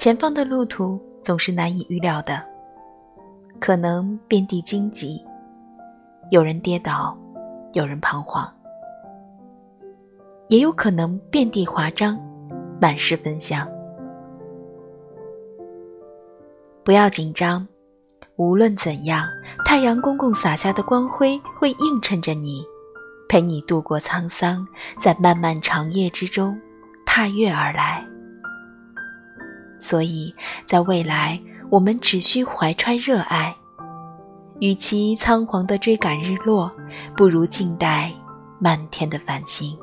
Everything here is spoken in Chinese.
前方的路途总是难以预料的，可能遍地荆棘，有人跌倒，有人彷徨，也有可能遍地华章，满是芬香。不要紧张，无论怎样，太阳公公洒下的光辉会映衬着你，陪你度过沧桑，在漫漫长夜之中踏月而来。所以，在未来，我们只需怀揣热爱，与其仓皇的追赶日落，不如静待漫天的繁星。